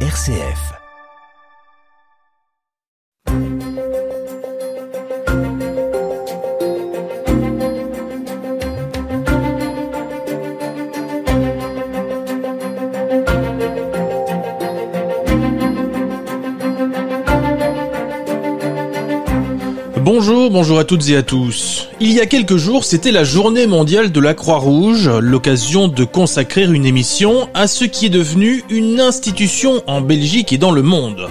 RCF. Bonjour, à toutes et à tous. Il y a quelques jours, c'était la journée mondiale de la Croix-Rouge, l'occasion de consacrer une émission à ce qui est devenu une institution en Belgique et dans le monde.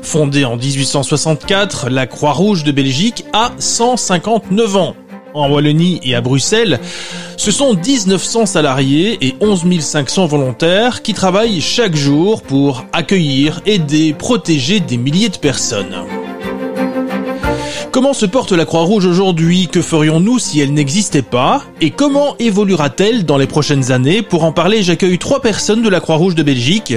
Fondée en 1864, la Croix-Rouge de Belgique a 159 ans. En Wallonie et à Bruxelles, ce sont 1900 salariés et 11 500 volontaires qui travaillent chaque jour pour accueillir, aider, protéger des milliers de personnes. Comment se porte la Croix-Rouge aujourd'hui? Que ferions-nous si elle n'existait pas? Et comment évoluera-t-elle dans les prochaines années? Pour en parler, j'accueille trois personnes de la Croix-Rouge de Belgique.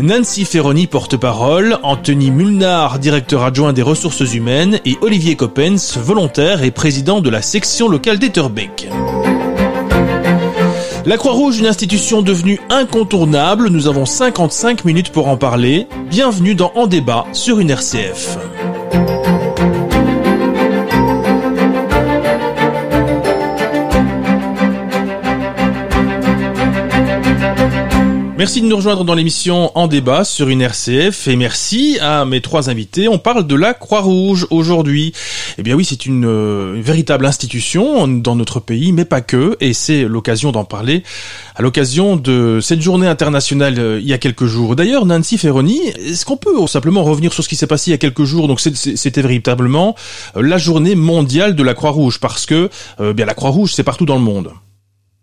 Nancy Ferroni, porte-parole, Anthony Mulnard, directeur adjoint des ressources humaines, et Olivier Coppens, volontaire et président de la section locale d'Etterbeek. La Croix-Rouge, une institution devenue incontournable, nous avons 55 minutes pour en parler. Bienvenue dans En débat sur une RCF. Merci de nous rejoindre dans l'émission En débat sur une RCF et merci à mes trois invités. On parle de la Croix-Rouge aujourd'hui. Eh bien oui, c'est une, euh, véritable institution dans notre pays, mais pas que, et c'est l'occasion d'en parler à l'occasion de cette journée internationale euh, il y a quelques jours. D'ailleurs, Nancy Ferroni, est-ce qu'on peut simplement revenir sur ce qui s'est passé il y a quelques jours? Donc c'était véritablement euh, la journée mondiale de la Croix-Rouge, parce que bien la Croix-Rouge, c'est partout dans le monde.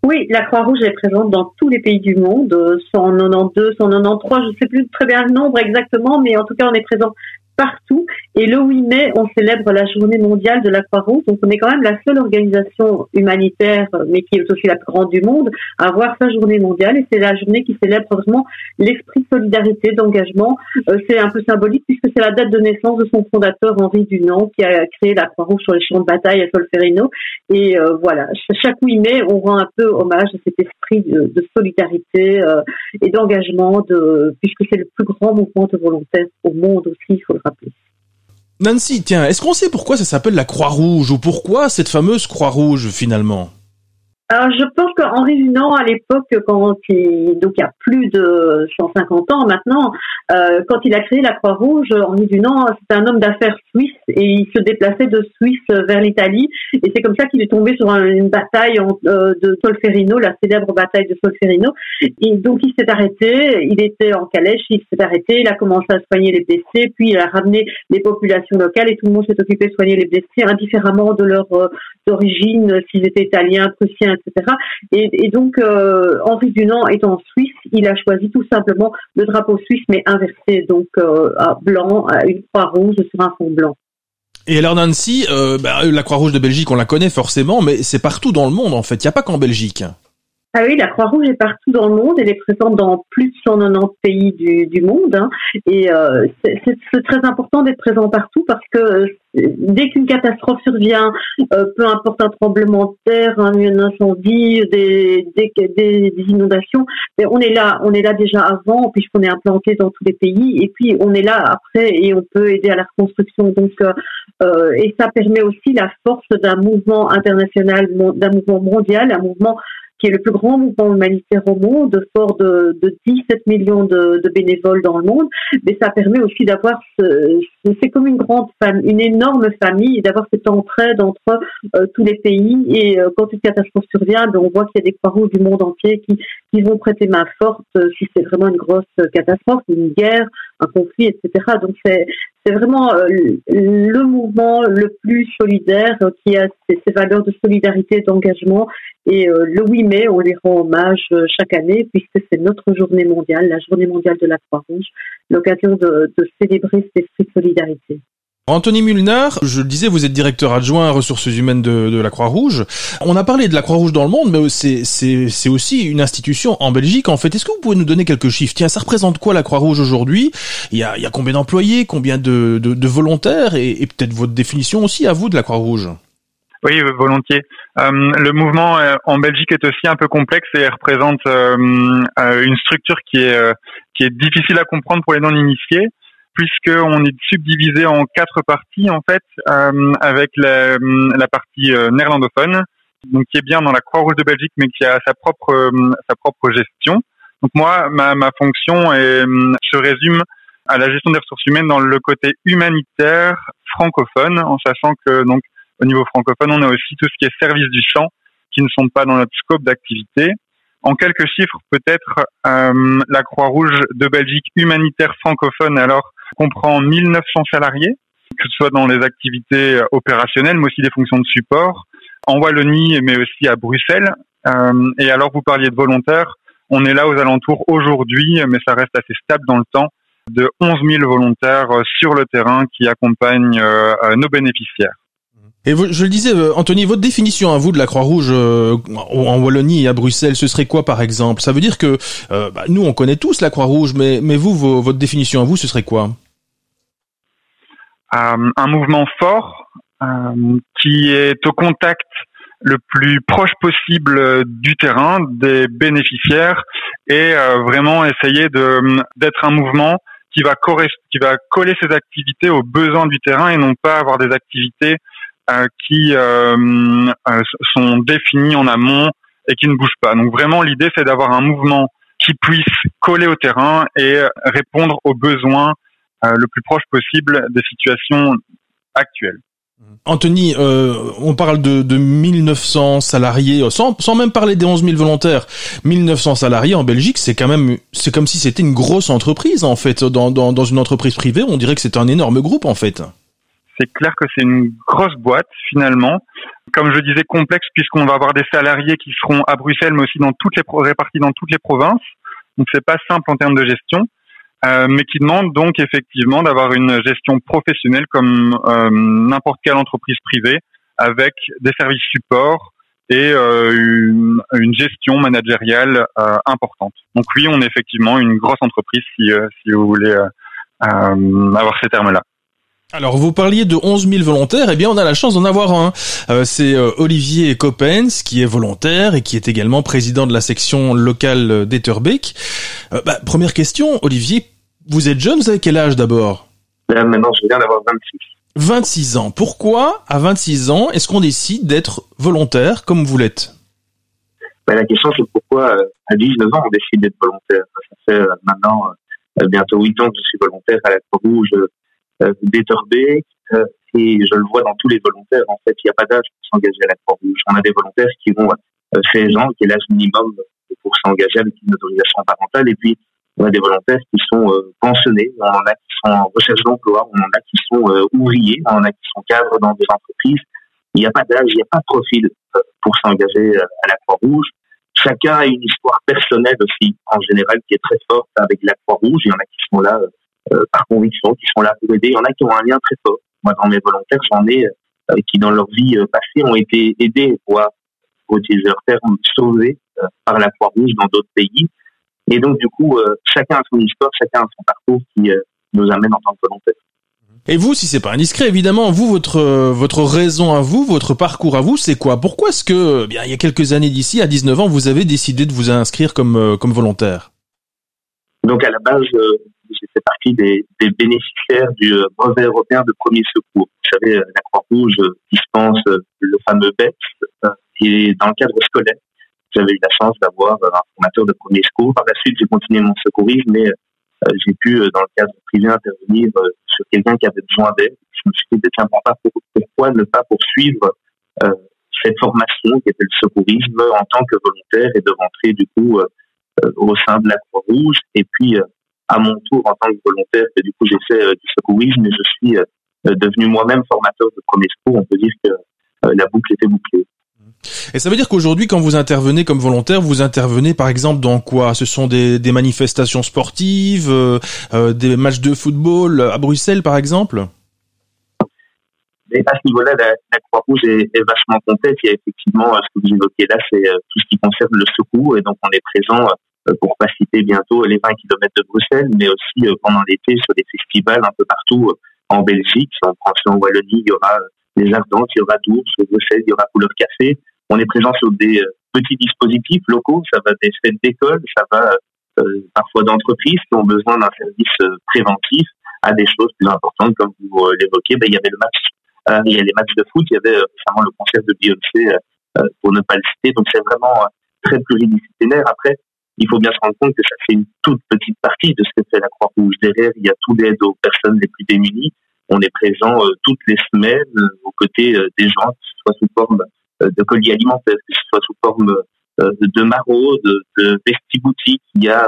Oui, la Croix-Rouge est présente dans tous les pays du monde, 192, 193, je ne sais plus très bien le nombre exactement, mais en tout cas, on est présent partout. Et le 8 mai, on célèbre la journée mondiale de la Croix-Rouge. Donc, on est quand même la seule organisation humanitaire, mais qui est aussi la plus grande du monde, à avoir sa journée mondiale. Et c'est la journée qui célèbre vraiment l'esprit de solidarité, d'engagement. Euh, c'est un peu symbolique puisque c'est la date de naissance de son fondateur, Henri Dunant, qui a créé la Croix-Rouge sur les champs de bataille à Solferino. Et euh, voilà, chaque 8 mai, on rend un peu hommage à cet esprit de, solidarité euh, et d'engagement, de, puisque c'est le plus grand mouvement de volontaires au monde aussi, il faut le rappeler. Nancy, tiens, est-ce qu'on sait pourquoi ça s'appelle la Croix-Rouge ou pourquoi cette fameuse Croix-Rouge finalement? Alors, je pense qu'Henri Dunant, à l'époque, quand il, donc il y a plus de 150 ans maintenant, euh, quand il a créé la Croix-Rouge, Henri Dunant, c'était un homme d'affaires suisse et il se déplaçait de Suisse vers l'Italie. Et c'est comme ça qu'il est tombé sur une bataille euh, de Solferino, la célèbre bataille de Solferino. Et donc, il s'est arrêté, il était en calèche, il s'est arrêté, il a commencé à soigner les blessés, puis il a ramené les populations locales et tout le monde s'est occupé de soigner les blessés, indifféremment de leur euh, s'ils étaient italiens, prussiens, etc. Et, donc, euh, Henri Dunant étant Suisse, il a choisi tout simplement le drapeau suisse, mais inversé, donc euh, blanc, à une croix rouge sur un fond blanc. Et alors Nancy, euh, bah, la Croix-Rouge de Belgique, on la connaît forcément, mais c'est partout dans le monde en fait. Il n'y a pas qu'en Belgique. Ah oui, la Croix-Rouge est partout dans le monde. Elle est présente dans plus de 190 pays du, du monde. Hein. Et euh, c'est très important d'être présent partout parce que euh, dès qu'une catastrophe survient, euh, peu importe un tremblement de terre, un, incendie, des, des, des, inondations, mais on est là, on est là déjà avant puisqu'on est implanté dans tous les pays. Et puis on est là après et on peut aider à la reconstruction. Donc euh, et ça permet aussi la force d'un mouvement international, d'un mouvement mondial, un mouvement qui est le plus grand mouvement humanitaire au monde, fort de, de 17 millions de, de, bénévoles dans le monde, mais ça permet aussi d'avoir, ce, c'est comme une grande famille, une énorme famille, d'avoir cette entraide entre euh, tous les pays. Et euh, quand une catastrophe survient, ben, on voit qu'il y a des croix du monde entier qui, qui vont prêter main forte euh, si c'est vraiment une grosse catastrophe, une guerre, un conflit, etc. Donc c'est c'est vraiment le mouvement le plus solidaire qui a ces, valeurs de solidarité, d'engagement. Et le 8 mai, on les rend hommage chaque année puisque c'est notre journée mondiale, la journée mondiale de la Croix-Rouge, l'occasion de, de célébrer cet esprit de solidarité. Anthony Mulnard, je le disais, vous êtes directeur adjoint ressources humaines de, de la Croix-Rouge. On a parlé de la Croix-Rouge dans le monde, mais c'est aussi une institution en Belgique. En fait, est-ce que vous pouvez nous donner quelques chiffres? Tiens, ça représente quoi la Croix-Rouge aujourd'hui? Il y, a, il y a combien d'employés, combien de, de, de volontaires? Et, peut-être votre définition aussi à vous de la Croix-Rouge? Oui, volontiers. le mouvement en Belgique est aussi un peu complexe et représente une structure qui est qui est difficile à comprendre pour les non-initiés puisqu'on est subdivisé en quatre parties en fait, avec la, la partie néerlandophone, donc qui est bien dans la Croix-Rouge de Belgique, mais qui a sa propre sa propre gestion. Donc moi, ma, ma fonction est, se résume à la gestion des ressources humaines dans le côté humanitaire francophone, en sachant que donc au niveau francophone, on a aussi tout ce qui est service du champ qui ne sont pas dans notre scope d'activité. En quelques chiffres, peut-être, euh, la Croix-Rouge de Belgique humanitaire francophone, alors, comprend 1900 salariés, que ce soit dans les activités opérationnelles, mais aussi des fonctions de support, en Wallonie, mais aussi à Bruxelles. Euh, et alors, vous parliez de volontaires. On est là aux alentours aujourd'hui, mais ça reste assez stable dans le temps, de 11 000 volontaires euh, sur le terrain qui accompagnent euh, euh, nos bénéficiaires. Et je le disais, Anthony, votre définition à vous de la Croix-Rouge en Wallonie et à Bruxelles, ce serait quoi par exemple? Ça veut dire que bah, nous, on connaît tous la Croix-Rouge, mais, mais vous, votre définition à vous, ce serait quoi? Un mouvement fort qui est au contact le plus proche possible euh, du terrain, des bénéficiaires, et euh, vraiment essayer d'être un mouvement qui va qui va coller ses activités aux besoins du terrain et non pas avoir des activités euh, qui sont définies en amont et qui ne bougent pas. Donc vraiment l'idée c'est d'avoir un mouvement qui puisse coller au terrain et répondre aux besoins le plus proche possible des situations actuelles. Anthony, euh, on parle de, de 1900 salariés, euh, sans, sans même parler des 11 000 volontaires. 1900 salariés en Belgique, c'est quand même, c'est comme si c'était une grosse entreprise en fait. Dans, dans, dans une entreprise privée, on dirait que c'est un énorme groupe en fait. C'est clair que c'est une grosse boîte finalement. Comme je disais, complexe puisqu'on va avoir des salariés qui seront à Bruxelles, mais aussi dans toutes les répartis dans toutes les provinces. Donc c'est pas simple en termes de gestion. Euh, mais qui demande donc effectivement d'avoir une gestion professionnelle comme euh, n'importe quelle entreprise privée, avec des services support et euh, une, une, gestion managériale importante. Donc oui, on est effectivement une grosse entreprise si, si vous voulez avoir ces termes-là. Alors vous parliez de 11 000 volontaires, eh bien on a la chance d'en avoir un. Euh, c'est euh, Olivier Coppens qui est volontaire et qui est également président de la section locale d'Etterbeek. Euh, bah, première question, Olivier, vous êtes jeune, vous avez quel âge d'abord? Maintenant je viens d'avoir 26. 26 ans. Pourquoi à 26 ans est-ce qu'on décide d'être volontaire comme vous l'êtes? Bah, La question c'est pourquoi à 19 ans on décide d'être volontaire? Ça fait maintenant bientôt 8 ans que je suis volontaire à la Croix-Rouge euh, euh, et je le vois dans tous les volontaires. En fait, il n'y a pas d'âge pour s'engager à la Croix-Rouge. On a des volontaires qui vont euh, 16 ans, qui est l'âge minimum pour s'engager avec une autorisation parentale. Et puis, on a des volontaires qui sont euh, pensionnés, on en a qui sont en recherche d'emploi, on en a qui sont euh, ouvriers, on en a qui sont cadres dans des entreprises. Il n'y a pas d'âge, il n'y a pas de profil pour s'engager à la Croix-Rouge. Chacun a une histoire personnelle aussi, en général, qui est très forte avec la Croix-Rouge. Il y en a qui sont là euh, par conviction, qui sont là pour aider. Il y en a qui ont un lien très fort. Moi, dans mes volontaires, j'en ai euh, qui, dans leur vie euh, passée, ont été aidés, voire, au utiliser leur terme, sauvés par la Croix-Rouge dans d'autres pays. Et donc, du coup, chacun a son histoire, chacun a son parcours qui nous amène en tant que volontaire. Et vous, si c'est pas indiscret, évidemment, vous, votre votre raison à vous, votre parcours à vous, c'est quoi? Pourquoi est-ce que, bien, il y a quelques années d'ici, à 19 ans, vous avez décidé de vous inscrire comme comme volontaire? Donc, à la base, j'ai fait partie des, des, bénéficiaires du euh, brevet européen de premier secours. Vous savez, euh, la Croix-Rouge dispense euh, le fameux BEPS et dans le cadre scolaire, j'avais eu la chance d'avoir un formateur de premier secours. Par la suite, j'ai continué mon secourisme, mais j'ai pu, dans le cadre privé, intervenir sur quelqu'un qui avait besoin d'aide. Je me suis dit, tiens, pourquoi ne pas poursuivre cette formation qui était le secourisme en tant que volontaire et de rentrer du coup au sein de la Croix-Rouge et puis à mon tour en tant que volontaire. Et du coup, j'ai fait euh, du secourisme et je suis euh, devenu moi-même formateur de premier secours. On peut dire que euh, la boucle était bouclée. Et ça veut dire qu'aujourd'hui, quand vous intervenez comme volontaire, vous intervenez par exemple dans quoi? Ce sont des, des manifestations sportives, euh, des matchs de football à Bruxelles par exemple? Mais à ce niveau-là, la, la Croix-Rouge est, est, vachement complète. Il y a effectivement ce que vous évoquez là, c'est tout ce qui concerne le secours. Et donc, on est présent euh, pour pas citer bientôt les 20 km de Bruxelles, mais aussi euh, pendant l'été sur des festivals un peu partout euh, en Belgique. Si on prend en Wallonie, il y aura les Ardentes, il y aura Dours, Bruxelles, il y aura Couleur Café. On est présent sur des petits dispositifs locaux, ça va des fêtes d'école, ça va parfois d'entreprises qui ont besoin d'un service préventif à des choses plus importantes, comme vous l'évoquez, ben, il y avait le match, il y a les matchs de foot, il y avait récemment le concert de Beyoncé, pour ne pas le citer. Donc c'est vraiment très pluridisciplinaire. Après, il faut bien se rendre compte que ça fait une toute petite partie de ce que fait la Croix-Rouge. Derrière, il y a tout l'aide aux personnes les plus démunies. On est présent euh, toutes les semaines euh, aux côtés euh, des gens, que ce soit sous forme de colis alimentaires, que ce soit sous forme de maraudes, de, de vestiboutiques. Il y a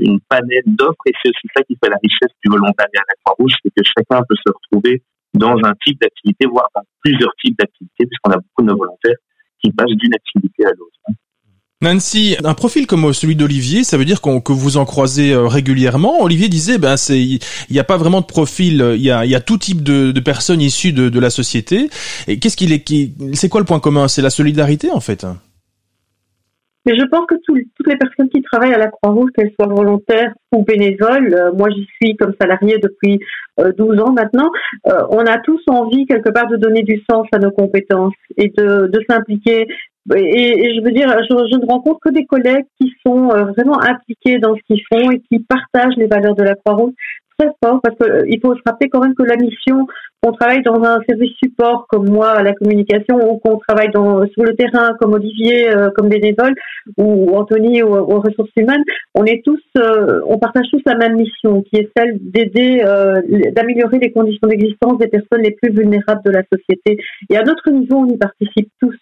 une panel d'offres et c'est aussi ça qui fait la richesse du volontariat à la Croix-Rouge, c'est que chacun peut se retrouver dans un type d'activité, voire dans plusieurs types d'activités, puisqu'on a beaucoup de nos volontaires qui passent d'une activité à l'autre. Nancy, un profil comme celui d'Olivier, ça veut dire que vous en croisez euh, régulièrement. Olivier disait, ben c'est, il n'y a pas vraiment de profil, il y a, y a tout type de, personnes issues de, la société. Et qu'est-ce qu'il est, c'est quoi le point commun? C'est la solidarité en fait? Mais je pense que toutes les personnes qui travaillent à la Croix-Rouge, qu'elles soient volontaires ou bénévoles, euh, moi j'y suis comme salarié depuis 12 euh, ans maintenant, on a tous envie quelque part de donner du sens à nos compétences et de s'impliquer et, je veux dire, je, je, ne rencontre que des collègues qui sont euh, vraiment impliqués dans ce qu'ils font et qui partagent les valeurs de la Croix-Rouge très fort parce qu'il euh, faut se rappeler quand même que la mission, qu'on travaille dans un service support comme moi à la communication ou qu'on travaille dans, sur le terrain comme Olivier, euh, comme bénévole ou Anthony ou, aux ressources humaines, on est tous, on partage tous la même mission qui est celle d'aider, d'améliorer les conditions d'existence des personnes les plus vulnérables de la société. Et à notre niveau, on y participe tous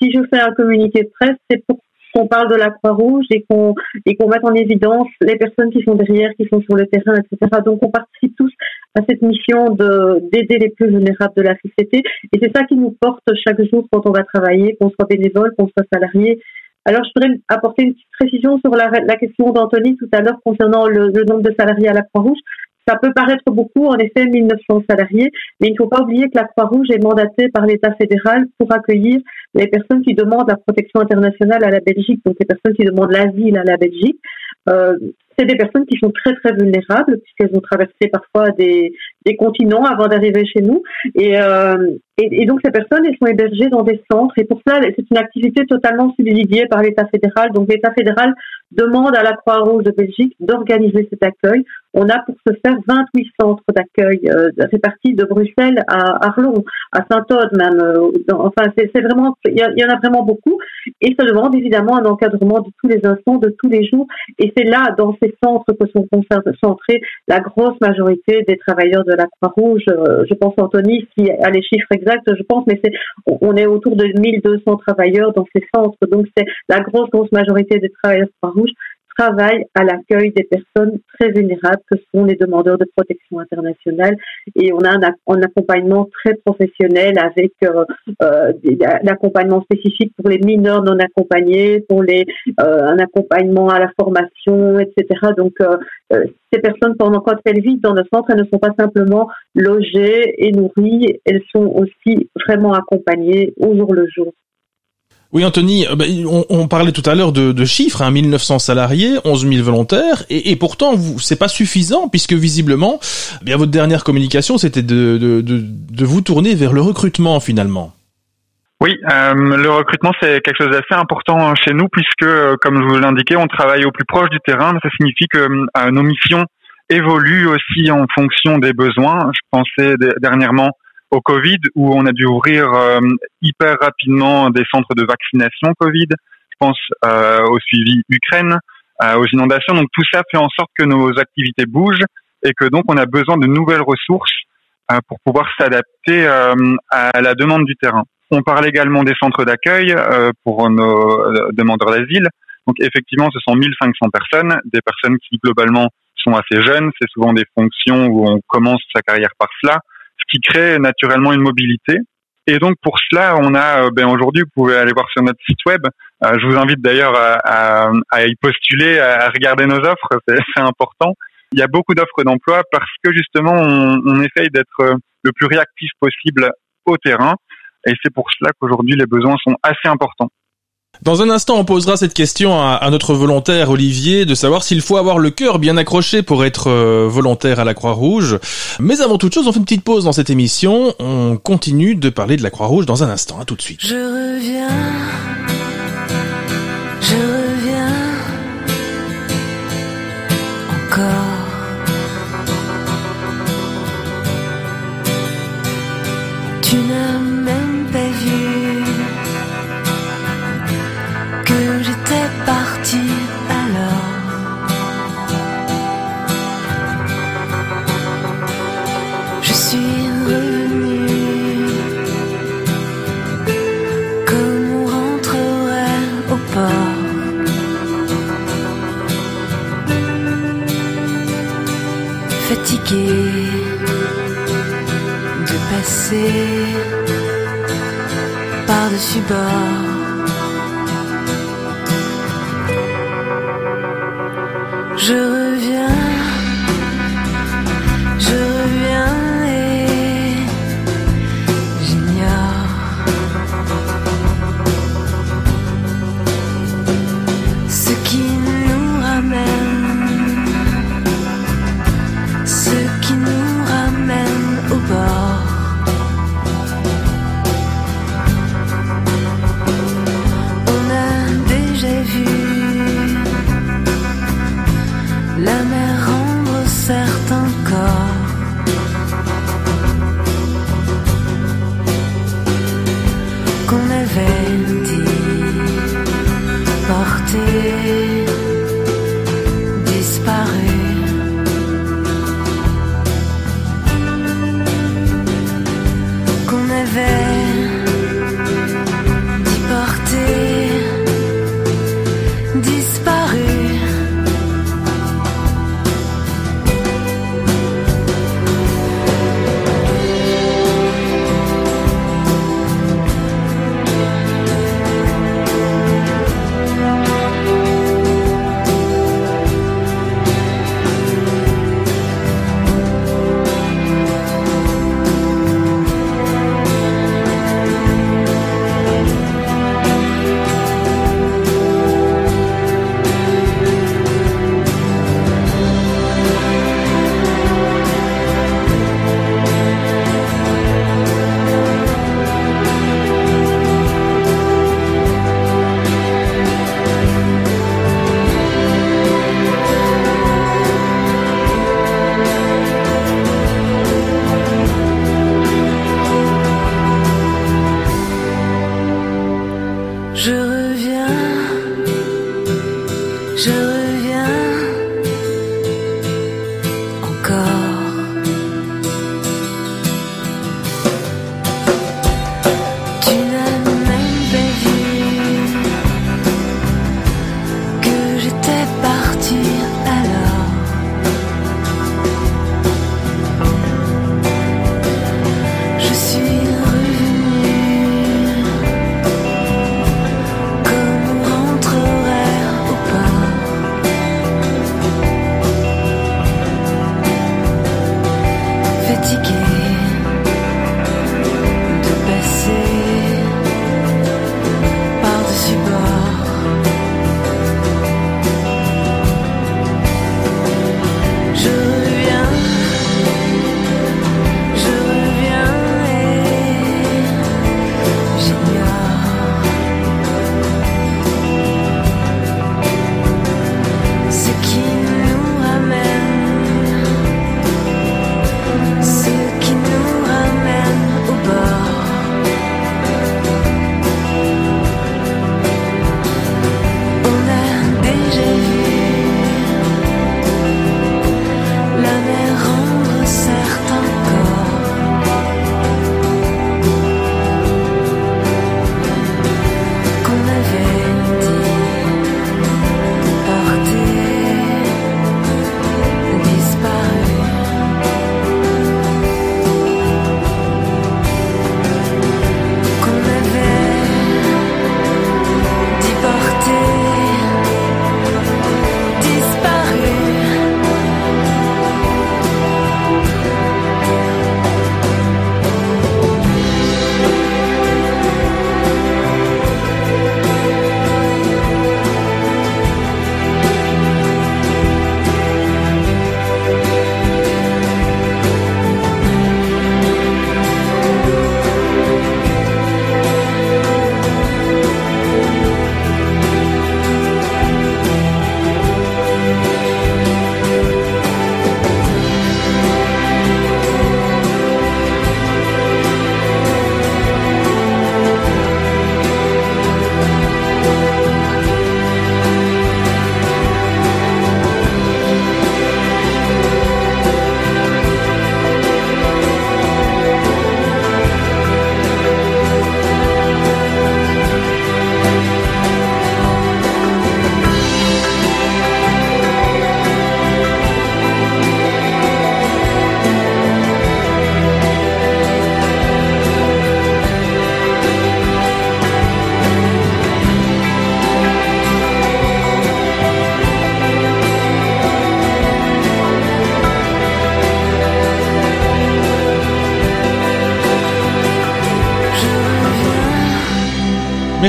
si je fais un communiqué de presse, c'est pour qu'on parle de la Croix-Rouge et qu'on et mette en évidence les personnes qui sont derrière, qui sont sur le terrain, etc. Donc on participe tous à cette mission de d'aider les plus vulnérables de la société et c'est ça qui nous porte chaque jour quand on va travailler, qu'on soit bénévole, qu'on soit salarié. Alors je voudrais apporter une petite précision sur la, question d'Anthony tout à l'heure concernant le, nombre de salariés à la Croix-Rouge. Ça peut paraître beaucoup, en effet, 1900 salariés, mais il ne faut pas oublier que la Croix-Rouge est mandatée par l'État fédéral pour accueillir les personnes qui demandent la protection internationale à la Belgique, donc les personnes qui demandent l'asile à la Belgique. Euh, c'est des personnes qui sont très très vulnérables puisqu'elles ont traversé parfois des, des continents avant d'arriver chez nous. Et, euh, et, et, donc ces personnes, elles sont hébergées dans des centres. Et pour cela, c'est une activité totalement subsidiée par l'État fédéral. Donc l'État fédéral demande à la Croix-Rouge de Belgique d'organiser cet accueil. On a pour ce faire 28 centres d'accueil euh, répartis de Bruxelles à Arlon, à Saint-Aude même. Euh, enfin, c'est vraiment, il y, en a vraiment beaucoup. Et ça demande évidemment un encadrement de tous les instants, de tous les jours. Et c'est là, dans ces centres, que sont concentrés la grosse majorité des travailleurs de la Croix-Rouge. Euh, je pense, Anthony, si a les chiffres exacts, je pense, mais c'est, on est autour de 1200 travailleurs dans ces centres. Donc, c'est la grosse, grosse majorité des travailleurs de Croix-Rouge travaille à l'accueil des personnes très vulnérables que sont les demandeurs de protection internationale et on a un, accompagnement très professionnel avec euh, euh l'accompagnement spécifique pour les mineurs non accompagnés, pour les euh, un accompagnement à la formation, etc. Donc euh, ces personnes pendant quand vivent dans le centre, elles ne sont pas simplement logées et nourries, elles sont aussi vraiment accompagnées au jour le jour. Oui, Anthony, euh, bah, on, parlait tout à l'heure de, de, chiffres, hein, 1900 salariés, 11 000 volontaires, et, et pourtant, c'est pas suffisant, puisque visiblement, eh bien votre dernière communication, c'était de, de, de, vous tourner vers le recrutement, finalement. Oui, euh, le recrutement, c'est quelque chose d'assez important chez nous, puisque, euh, comme je vous l'indiquais, on travaille au plus proche du terrain, ça signifie que nos missions évoluent aussi en fonction des besoins. Je pensais dernièrement au Covid, où on a dû ouvrir euh, hyper rapidement des centres de vaccination Covid. Je pense euh, au suivi Ukraine, euh, aux inondations. Donc tout ça fait en sorte que nos activités bougent et que donc on a besoin de nouvelles ressources pour pouvoir s'adapter à la demande du terrain. On parle également des centres d'accueil pour nos demandeurs d'asile. Donc effectivement, ce sont 1500 personnes, des personnes qui globalement sont assez jeunes. C'est souvent des fonctions où on commence sa carrière par cela qui crée naturellement une mobilité. Et donc pour cela, on a, euh, ben aujourd'hui, vous pouvez aller voir sur notre site web. Euh, je vous invite d'ailleurs à, à, y postuler, à regarder nos offres, c'est important. Il y a beaucoup d'offres d'emploi parce que justement, on, on essaye d'être euh, le plus réactif possible au terrain. Et c'est pour cela qu'aujourd'hui, les besoins sont assez importants. Dans un instant, on posera cette question à, notre volontaire Olivier de savoir s'il faut avoir le cœur bien accroché pour être euh, volontaire à la Croix-Rouge. Mais avant toute chose, on fait une petite pause dans cette émission. On continue de parler de la Croix-Rouge dans un instant. À tout de suite. Je reviens. De passer par-dessus bord. Je reviens, je reviens et j'ignore ce qui nous ramène. Je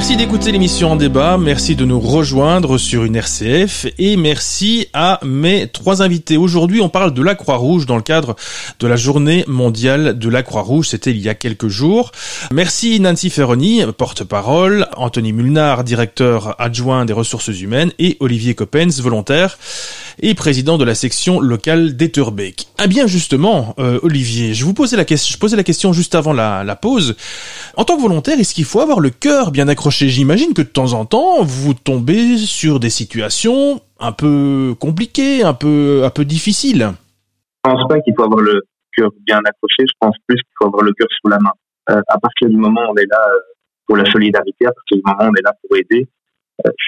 Merci d'écouter l'émission en débat, merci de nous rejoindre sur une RCF et merci à mes trois invités. Aujourd'hui, on parle de la Croix-Rouge dans le cadre de la journée mondiale de la Croix-Rouge. C'était il y a quelques jours. Merci Nancy Ferroni, porte-parole, Anthony Mulnard, directeur adjoint des ressources humaines et Olivier Coppens, volontaire et président de la section locale d'Etterbeek. Ah bien justement, euh, Olivier, je vous posais la question, je posais la question juste avant la, la pause. En tant que volontaire, est-ce qu'il faut avoir le cœur bien accroché? J'imagine que de temps en temps, vous tombez sur des situations un peu compliquées, un peu, un peu difficiles. Je pense pas qu'il faut avoir le cœur bien accroché. Je pense plus qu'il faut avoir le cœur sous la main. Euh, à partir du moment où on est là euh, pour la solidarité, à partir du moment où on est là pour aider,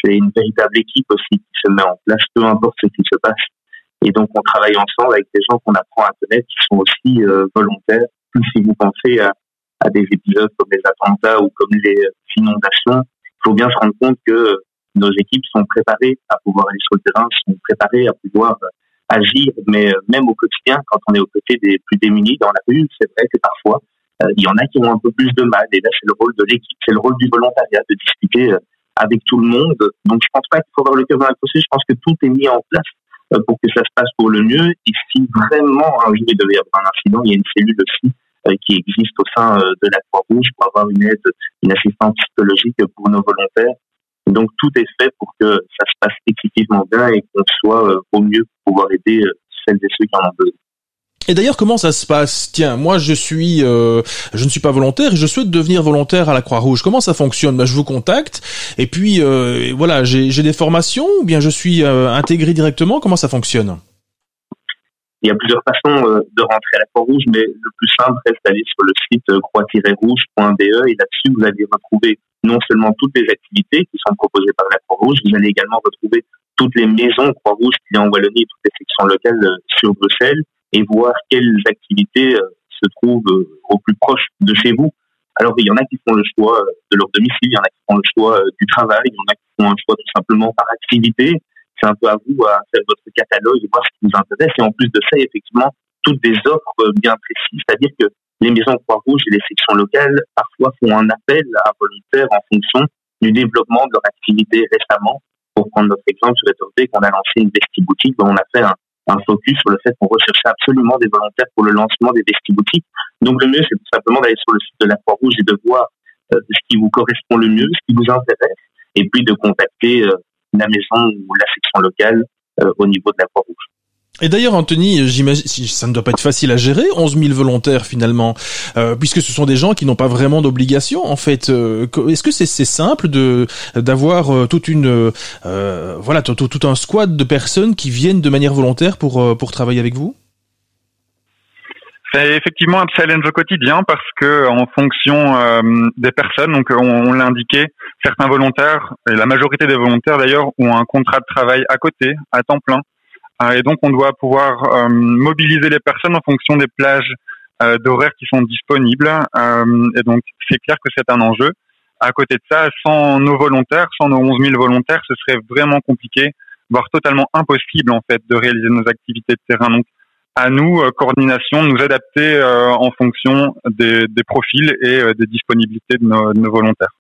c'est une véritable équipe aussi qui se met en place, peu importe ce qui se passe. Et donc, on travaille ensemble avec des gens qu'on apprend à connaître, qui sont aussi euh, volontaires. Si vous pensez à, à, des épisodes comme les attentats ou comme les inondations, il faut bien se rendre compte que nos équipes sont préparées à pouvoir aller sur le terrain, sont préparées à pouvoir agir, mais même au quotidien, quand on est aux côtés des plus démunis dans la rue, c'est vrai que parfois, euh, il y en a qui ont un peu plus de mal. Et là, c'est le rôle de l'équipe, c'est le rôle du volontariat de discuter avec tout le monde. Donc, je pense pas qu'il faut avoir le cœur dans la Je pense que tout est mis en place euh, pour que ça se passe pour le mieux. Et si vraiment un jour il devait y avoir un incident, il y a une cellule aussi euh, qui existe au sein euh, de la Croix-Rouge pour avoir une aide, une assistance psychologique pour nos volontaires. Donc, tout est fait pour que ça se passe excessivement bien et qu'on soit au mieux pour pouvoir aider celles et ceux qui en ont besoin. Et d'ailleurs, comment ça se passe? Tiens, moi, je suis, euh, je ne suis pas volontaire et je souhaite devenir volontaire à la Croix-Rouge. Comment ça fonctionne? Ben, Je vous contacte et puis euh, voilà, j'ai des formations ou bien je suis euh, intégré directement? Comment ça fonctionne? Il y a plusieurs façons de rentrer à la Croix-Rouge, mais le plus simple reste d'aller sur le site croix-rouge.be et là-dessus, vous allez retrouver non seulement toutes les activités qui sont proposées par la Croix-Rouge, vous allez également retrouver toutes les maisons Croix-Rouge qui y a en Wallonie, toutes les sections locales sur Bruxelles et voir quelles activités euh, se trouvent euh, au plus proche de chez vous. Alors, il y en a qui font le choix euh, de leur domicile, il y en a qui font le choix du travail, il y en a qui font un choix tout simplement par activité. C'est un peu à vous à faire votre catalogue et voir ce qui vous intéresse. Et en plus de ça, effectivement, toutes des offres bien précises, c'est-à-dire que les maisons Croix-Rouge et les sections locales parfois font un appel à volontaires en fonction du développement de leur activité récemment. Pour prendre notre exemple, je vais te qu'on a lancé une vestiboutique, on a fait un, un focus sur le fait qu'on recherchait absolument des volontaires pour le lancement des vestiboutiques. Donc le mieux, c'est tout simplement d'aller sur le site de la Croix-Rouge et de voir euh, ce qui vous correspond le mieux, ce qui vous intéresse, et puis de contacter euh, la maison ou la section locale euh, au niveau de la Croix-Rouge. Et d'ailleurs, Anthony, j'imagine, ça ne doit pas être facile à gérer, 11 000 volontaires finalement, euh, puisque ce sont des gens qui n'ont pas vraiment d'obligation. En fait, euh, est-ce que c'est simple de d'avoir euh, toute une euh, voilà tout, tout, un squad de personnes qui viennent de manière volontaire pour pour travailler avec vous? C'est effectivement un challenge au quotidien parce que en fonction des personnes, donc on, on l'a indiqué, certains volontaires et la majorité des volontaires d'ailleurs ont un contrat de travail à côté, à temps plein. Euh, et donc, on doit pouvoir euh, mobiliser les personnes en fonction des plages euh, d'horaires qui sont disponibles. et donc, c'est clair que c'est un enjeu. À côté de ça, sans nos volontaires, sans nos 11 000 volontaires, ce serait vraiment compliqué, voire totalement impossible en fait, de réaliser nos activités de terrain. Donc, à nous, coordination, nous adapter en fonction des, profils et des disponibilités de nos volontaires.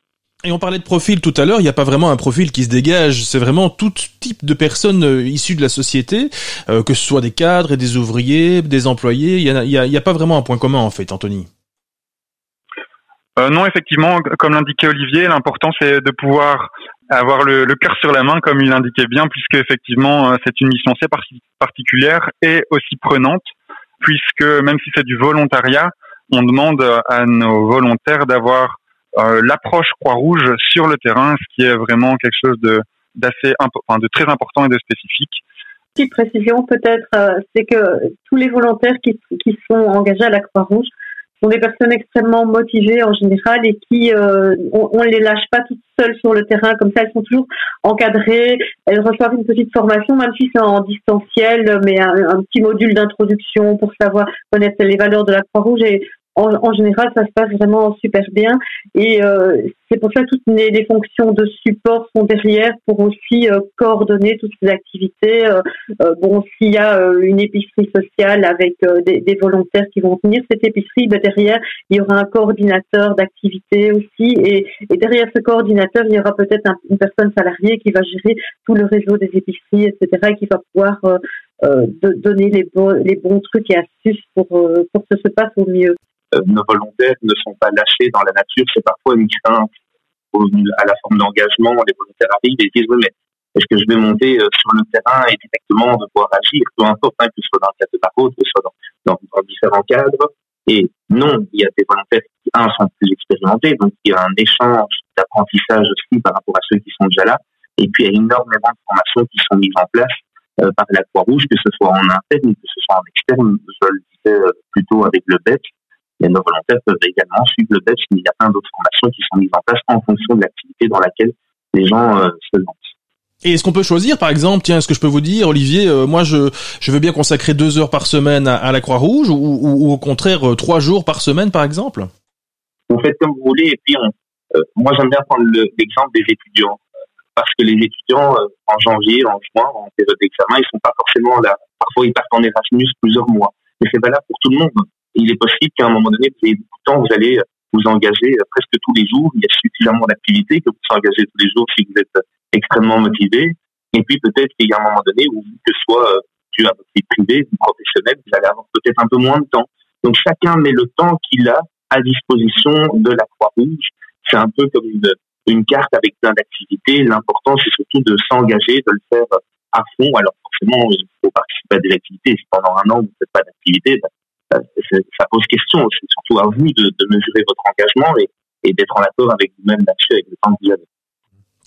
Et on parlait de profil tout à l'heure, il n'y a pas vraiment un profil qui se dégage, c'est vraiment tout type de personnes euh, issues de la société, euh, que ce soit des cadres et des ouvriers, des employés, il n'y a, pas vraiment un point commun en fait, Anthony. Euh, non, effectivement, comme l'indiquait Olivier, l'important c'est de pouvoir avoir le, le cœur sur la main, comme il l'indiquait bien, puisque effectivement c'est une mission assez particulière et aussi prenante, puisque même si c'est du volontariat, on demande à nos volontaires d'avoir euh, l'approche Croix-Rouge sur le terrain, ce qui est vraiment quelque chose de d'assez enfin, de très important et de spécifique. Petite précision peut-être, euh, c'est que tous les volontaires qui, qui sont engagés à la Croix-Rouge sont des personnes extrêmement motivées en général et qui euh, on, ne les lâche pas toutes seules sur le terrain. Comme ça elles sont toujours encadrées. Elles reçoivent une petite formation même si c'est en distanciel mais un, petit module d'introduction pour savoir connaître les valeurs de la Croix-Rouge. Et en, général, ça se passe vraiment super bien. Et euh, c'est pour ça que toutes les, fonctions de support sont derrière pour aussi euh, coordonner toutes ces activités. Euh, bon, s'il y a une épicerie sociale avec des, volontaires qui vont venir, cette épicerie, ben, derrière, il y aura un coordinateur d'activité aussi. Et, derrière ce coordinateur, il y aura peut-être une personne salariée qui va gérer tout le réseau des épiceries, etc., et qui va pouvoir donner les, les bons trucs et astuces pour, pour que ça se passe au mieux. Euh, nos volontaires ne sont pas lâchés dans la nature. C'est parfois une crainte à la forme d'engagement. Les volontaires arrivent et disent oui, mais est-ce que je vais monter euh, sur le terrain et directement devoir agir, peu importe, hein, que ce soit dans le cadre de route, que ce soit dans, différents cadres? Et non, il y a des volontaires qui, un, sont plus expérimentés, donc il y a un échange d'apprentissage aussi par rapport à ceux qui sont déjà là. Et puis, il y a énormément de formations qui sont mises en place euh, par la Croix-Rouge, que ce soit en interne que ce soit en externe. Je le disais plutôt avec le BEP, et nos volontaires peuvent également suivre le BEPS, mais il y a plein d'autres formations qui sont mises en place en fonction de l'activité dans laquelle les gens euh, se lancent. Et est-ce qu'on peut choisir, par exemple, tiens, est-ce que je peux vous dire, Olivier, euh, moi, je, je veux bien consacrer deux heures par semaine à, la Croix-Rouge, ou, ou, au contraire euh, trois jours par semaine, par exemple? Vous faites comme vous voulez, et puis moi, j'aime bien prendre l'exemple des étudiants, parce que les étudiants, en janvier, en juin, en période d'examen, ils sont pas forcément là. Parfois, ils partent en Erasmus plusieurs mois. Mais c'est valable pour tout le monde il est possible qu'à un moment donné, vous ayez vous allez vous engager presque tous les jours. Il y a suffisamment d'activités que vous s'engagez tous les jours si vous êtes extrêmement motivé. Et puis peut-être qu'il y a un moment donné où, que ce soit euh, dû à votre vie privée professionnelle, vous allez avoir peut-être un peu moins de temps. Donc chacun met le temps qu'il a à disposition de la Croix-Rouge. C'est un peu comme une, une carte avec plein d'activités. L'important, c'est surtout de s'engager, de le faire à fond. Alors forcément, il faut participer à des activités. Si pendant un an, vous ne faites pas d'activité, ben, ça pose question. C'est surtout à vous de, mesurer votre engagement et, d'être en accord avec vous-même là-dessus, avec le temps que vous avez.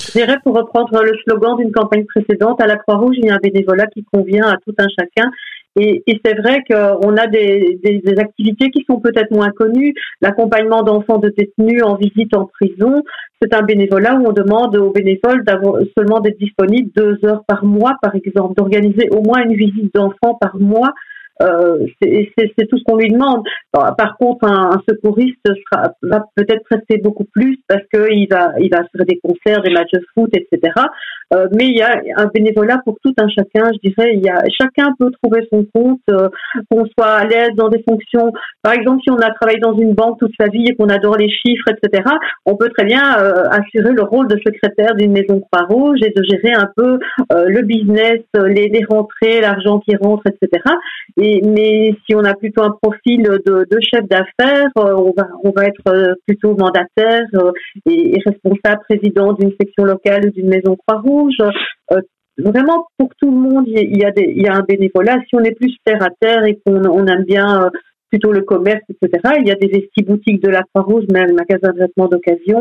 Je dirais, pour reprendre le slogan d'une campagne précédente, à la Croix-Rouge, il y a un bénévolat qui convient à tout un chacun. Et, c'est vrai qu'on a des, activités qui sont peut-être moins connues. L'accompagnement d'enfants de détenus en visite en prison, c'est un bénévolat où on demande aux bénévoles seulement d'être disponibles deux heures par mois, par exemple, d'organiser au moins une visite d'enfants par mois euh, c'est tout ce qu'on lui demande. par contre, un, secouriste sera, va peut-être rester beaucoup plus parce qu'il va, il va faire des concerts, des matchs de foot, etc. Euh, mais il y a un bénévolat pour tout un chacun. Je dirais, il y a chacun peut trouver son compte, euh, qu'on soit à l'aise dans des fonctions. Par exemple, si on a travaillé dans une banque toute sa vie et qu'on adore les chiffres, etc. On peut très bien euh, assurer le rôle de secrétaire d'une maison Croix-Rouge et de gérer un peu le business, les, les rentrées, l'argent qui rentre, etc. Et mais si on a plutôt un profil de, chef d'affaires, euh, on va, on va être euh, plutôt mandataire euh, et, responsable président d'une section locale ou d'une maison Croix-Rouge. vraiment, pour tout le monde, il y, a des, il y a un bénévolat. Si on est plus terre à terre et qu'on on aime bien plutôt le commerce, etc., il y a des vesti-boutiques de la Croix-Rouge, même magasin de vêtements d'occasion.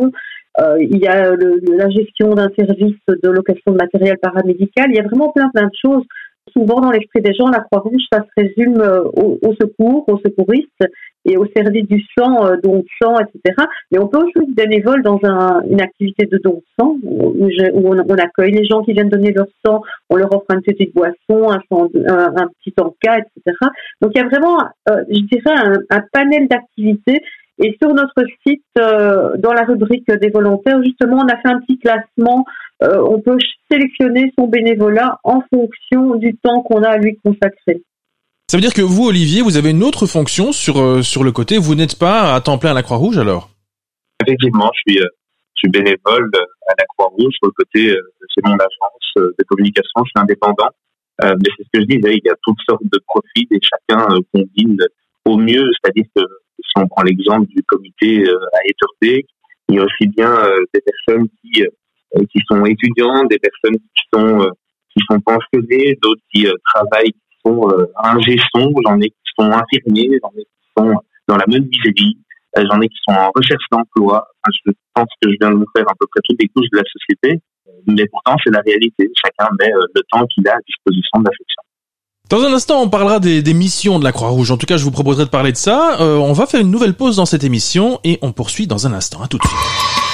il y a la gestion d'un service de location de matériel paramédical. Il y a vraiment plein plein de choses souvent dans l'esprit des gens, la Croix-Rouge, ça se résume euh, au, secours, aux secouristes et au service du sang, euh, don de sang, etc. Mais on peut aussi être bénévole dans une activité de don de sang où, on, accueille les gens qui viennent donner leur sang, on leur offre une petite boisson, un, un, petit encas, etc. Donc il y a vraiment, euh, je dirais, un, panel d'activités et sur notre site, dans la rubrique des volontaires, justement, on a fait un petit classement euh, on peut sélectionner son bénévolat en fonction du temps qu'on a à lui consacrer. Ça veut dire que vous, Olivier, vous avez une autre fonction sur, euh, sur le côté. Vous n'êtes pas à temps plein à la Croix-Rouge alors? Effectivement, je suis, euh, je suis bénévole à la Croix-Rouge. Sur le côté, c'est mon agence de communication, je suis indépendant. mais c'est ce que je disais, il y a toutes sortes de profils et chacun combine au mieux. C'est-à-dire que si on prend l'exemple du comité à Etterbeek, il y a aussi bien des personnes qui euh, qui sont étudiants, des personnes qui sont euh, qui sont pensionnés, d'autres qui euh, travaillent, qui sont son, j'en ai qui sont infirmiers, j'en ai qui sont dans la menuiserie, j'en ai qui sont en recherche d'emploi. je pense que je viens de vous faire à peu près toutes les couches de la société, mais pourtant c'est la réalité. Chacun met le temps qu'il a à disposition de l'affection. Dans un instant, on parlera des, des missions de la Croix-Rouge. En tout cas, je vous proposerai de parler de ça. on va faire une nouvelle pause dans cette émission et on poursuit dans un instant. À tout de suite.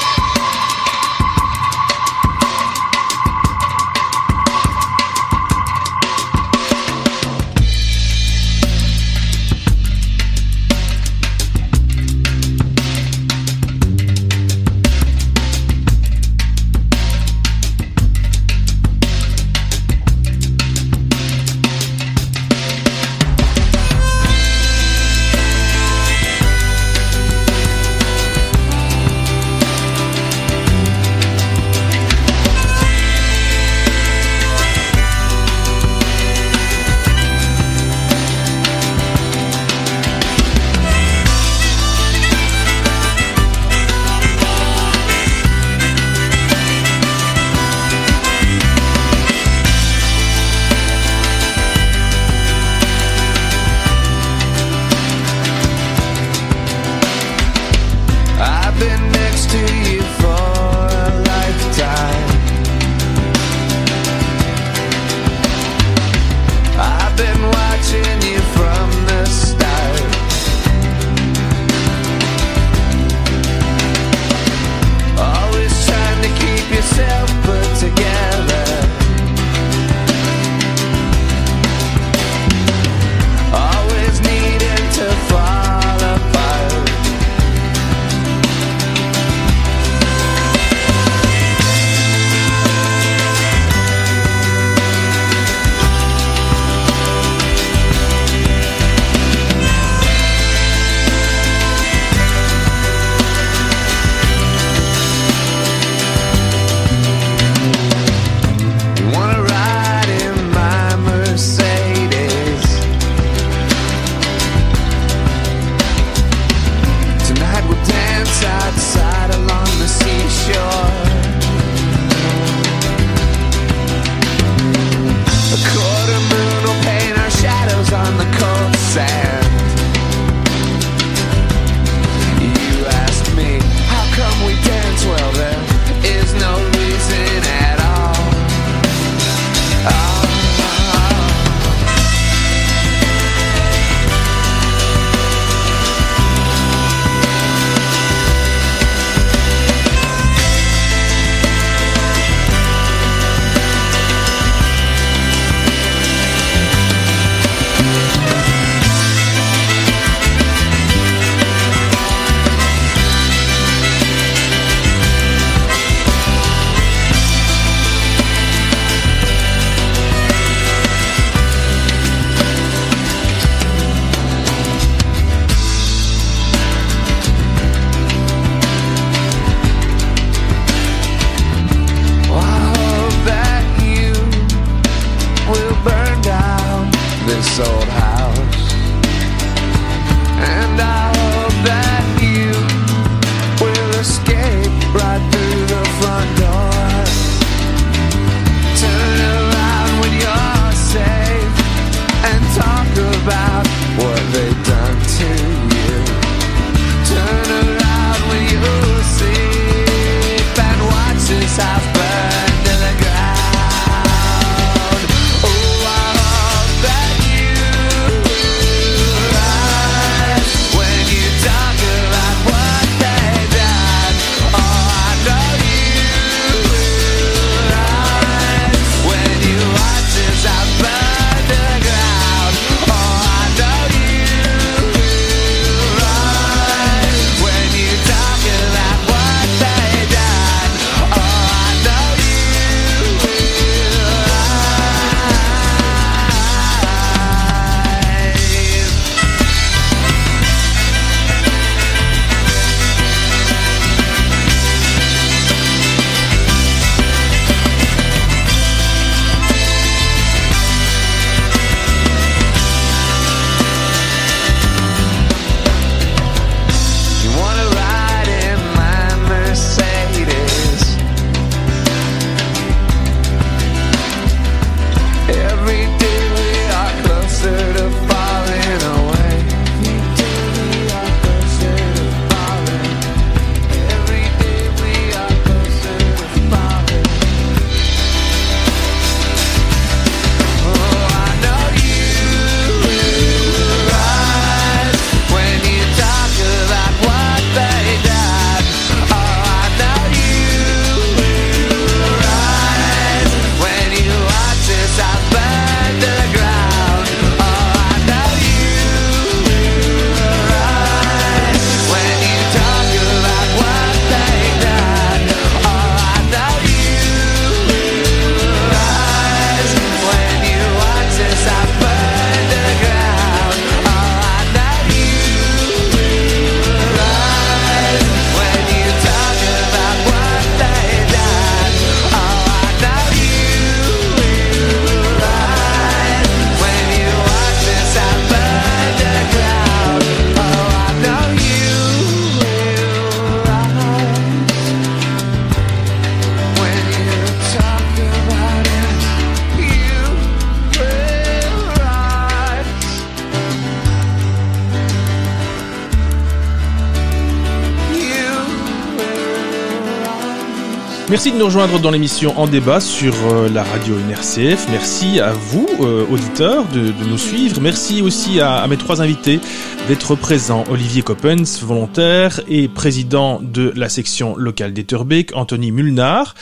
De nous rejoindre dans l'émission En débat sur euh, la radio NRCF. Merci à vous, euh, auditeurs, de, de nous suivre. Merci aussi à, à mes trois invités d'être présents. Olivier Coppens, volontaire et président de la section locale d'Etterbeek, Anthony Mulnar,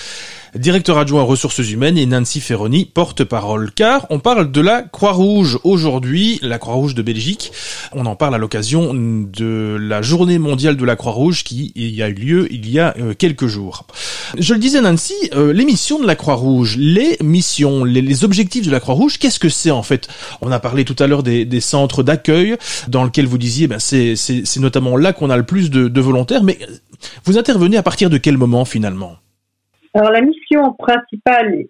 directeur adjoint ressources humaines, et Nancy Ferroni, porte-parole. Car on parle de la Croix-Rouge aujourd'hui, la Croix-Rouge de Belgique. On en parle à l'occasion de la journée mondiale de la Croix-Rouge qui y a eu lieu il y a euh, quelques jours. Je le disais Nancy, euh, les missions de la Croix-Rouge, les missions, les, objectifs de la Croix-Rouge, qu'est-ce que c'est en fait? On a parlé tout à l'heure des, des centres d'accueil dans lesquels vous disiez, ben c'est c'est- c'est notamment là qu'on a le plus de, de volontaires, mais vous intervenez à partir de quel moment finalement? Alors la mission principale